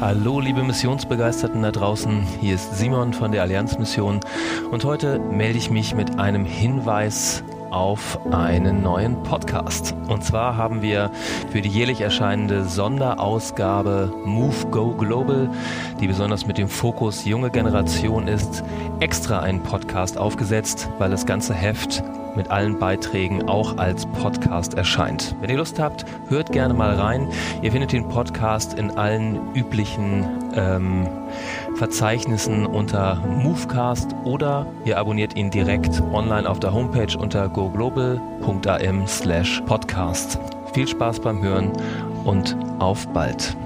Hallo, liebe Missionsbegeisterten da draußen. Hier ist Simon von der Allianzmission und heute melde ich mich mit einem Hinweis auf einen neuen Podcast. Und zwar haben wir für die jährlich erscheinende Sonderausgabe Move Go Global, die besonders mit dem Fokus junge Generation ist, extra einen Podcast aufgesetzt, weil das ganze Heft mit allen Beiträgen auch als Podcast erscheint. Wenn ihr Lust habt, hört gerne mal rein. Ihr findet den Podcast in allen üblichen ähm, Verzeichnissen unter Movecast oder ihr abonniert ihn direkt online auf der Homepage unter goglobal.am slash podcast. Viel Spaß beim Hören und auf bald.